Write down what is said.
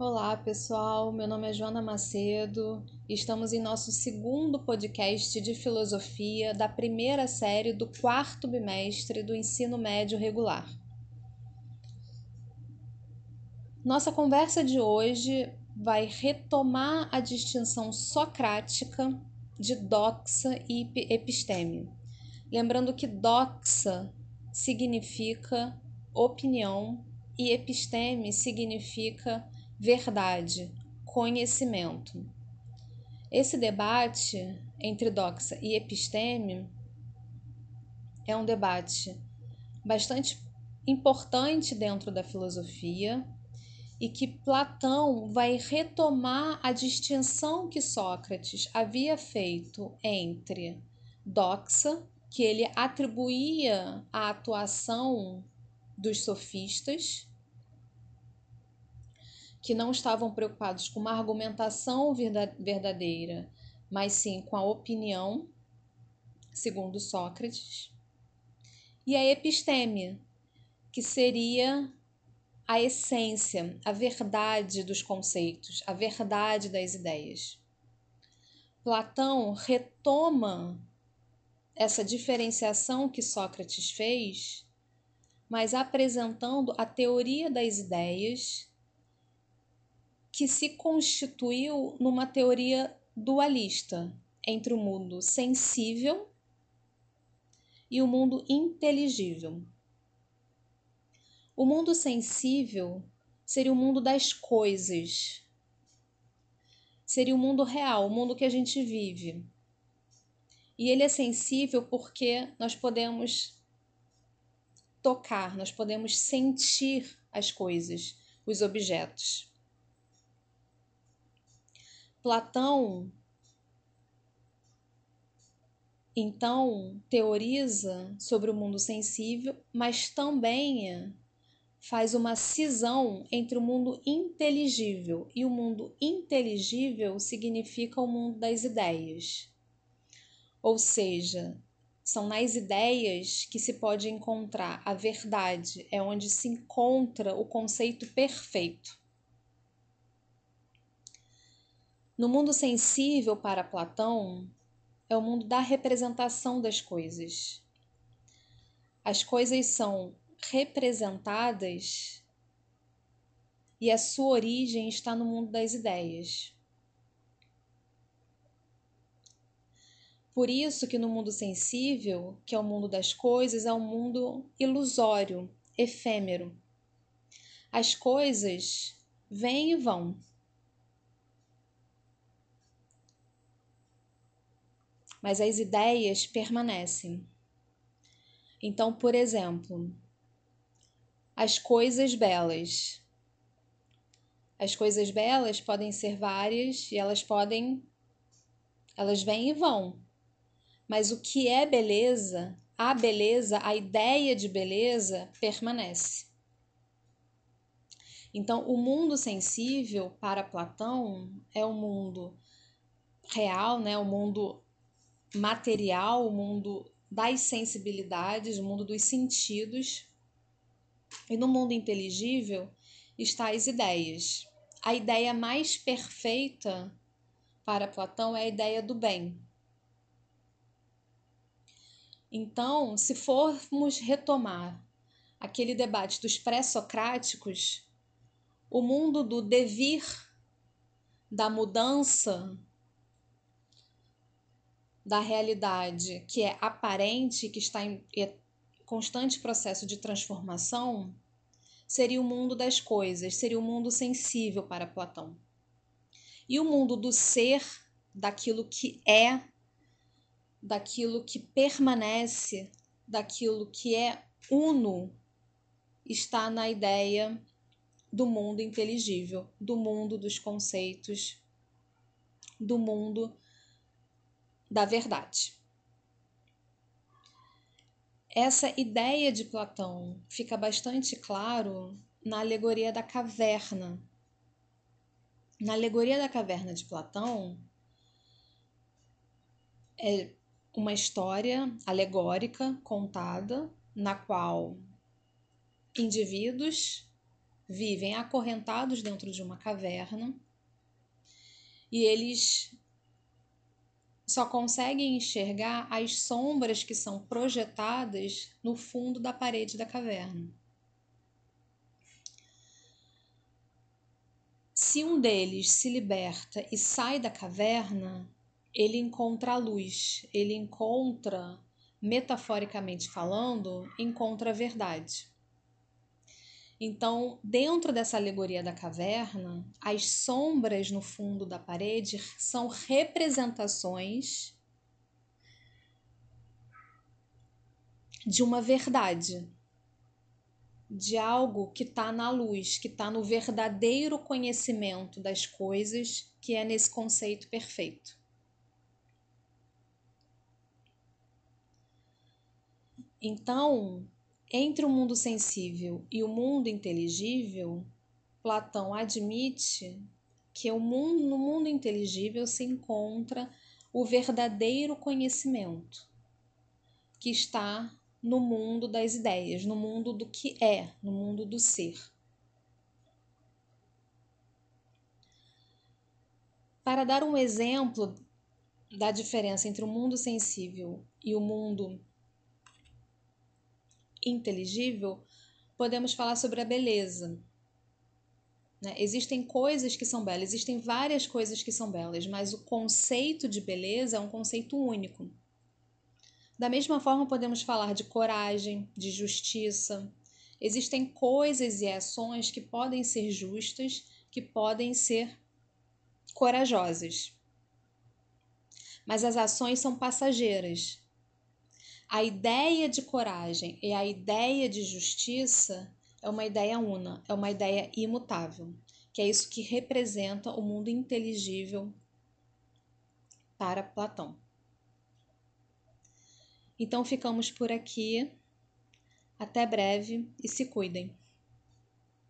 Olá, pessoal. Meu nome é Joana Macedo. Estamos em nosso segundo podcast de filosofia da primeira série do quarto bimestre do ensino médio regular. Nossa conversa de hoje vai retomar a distinção socrática de doxa e episteme. Lembrando que doxa significa opinião e episteme significa verdade, conhecimento. Esse debate entre doxa e episteme é um debate bastante importante dentro da filosofia e que Platão vai retomar a distinção que Sócrates havia feito entre doxa, que ele atribuía à atuação dos sofistas, que não estavam preocupados com uma argumentação verdadeira, mas sim com a opinião, segundo Sócrates, e a episteme, que seria a essência, a verdade dos conceitos, a verdade das ideias. Platão retoma essa diferenciação que Sócrates fez, mas apresentando a teoria das ideias que se constituiu numa teoria dualista entre o mundo sensível e o mundo inteligível. O mundo sensível seria o mundo das coisas, seria o mundo real, o mundo que a gente vive. E ele é sensível porque nós podemos tocar, nós podemos sentir as coisas, os objetos. Platão então teoriza sobre o mundo sensível, mas também faz uma cisão entre o mundo inteligível e o mundo inteligível significa o mundo das ideias. Ou seja, são nas ideias que se pode encontrar a verdade, é onde se encontra o conceito perfeito. No mundo sensível para Platão, é o mundo da representação das coisas. As coisas são representadas e a sua origem está no mundo das ideias. Por isso que no mundo sensível, que é o mundo das coisas, é um mundo ilusório, efêmero. As coisas vêm e vão. Mas as ideias permanecem. Então, por exemplo, as coisas belas. As coisas belas podem ser várias e elas podem. Elas vêm e vão. Mas o que é beleza, a beleza, a ideia de beleza permanece. Então, o mundo sensível para Platão é o mundo real, né? o mundo material, o mundo das sensibilidades, o mundo dos sentidos. E no mundo inteligível está as ideias. A ideia mais perfeita para Platão é a ideia do bem. Então, se formos retomar aquele debate dos pré-socráticos, o mundo do devir, da mudança, da realidade que é aparente, que está em constante processo de transformação, seria o mundo das coisas, seria o mundo sensível para Platão. E o mundo do ser, daquilo que é, daquilo que permanece, daquilo que é uno, está na ideia do mundo inteligível, do mundo dos conceitos, do mundo da verdade. Essa ideia de Platão fica bastante claro na alegoria da caverna. Na alegoria da caverna de Platão é uma história alegórica contada na qual indivíduos vivem acorrentados dentro de uma caverna e eles só conseguem enxergar as sombras que são projetadas no fundo da parede da caverna. Se um deles se liberta e sai da caverna, ele encontra a luz, ele encontra, metaforicamente falando, encontra a verdade. Então, dentro dessa alegoria da caverna, as sombras no fundo da parede são representações de uma verdade, de algo que está na luz, que está no verdadeiro conhecimento das coisas, que é nesse conceito perfeito. Então, entre o mundo sensível e o mundo inteligível, Platão admite que no mundo inteligível se encontra o verdadeiro conhecimento, que está no mundo das ideias, no mundo do que é, no mundo do ser. Para dar um exemplo da diferença entre o mundo sensível e o mundo inteligível, podemos falar sobre a beleza. Né? Existem coisas que são belas, existem várias coisas que são belas, mas o conceito de beleza é um conceito único. Da mesma forma, podemos falar de coragem, de justiça. Existem coisas e ações que podem ser justas, que podem ser corajosas. Mas as ações são passageiras, a ideia de coragem e a ideia de justiça é uma ideia una, é uma ideia imutável, que é isso que representa o mundo inteligível para Platão. Então ficamos por aqui. Até breve e se cuidem.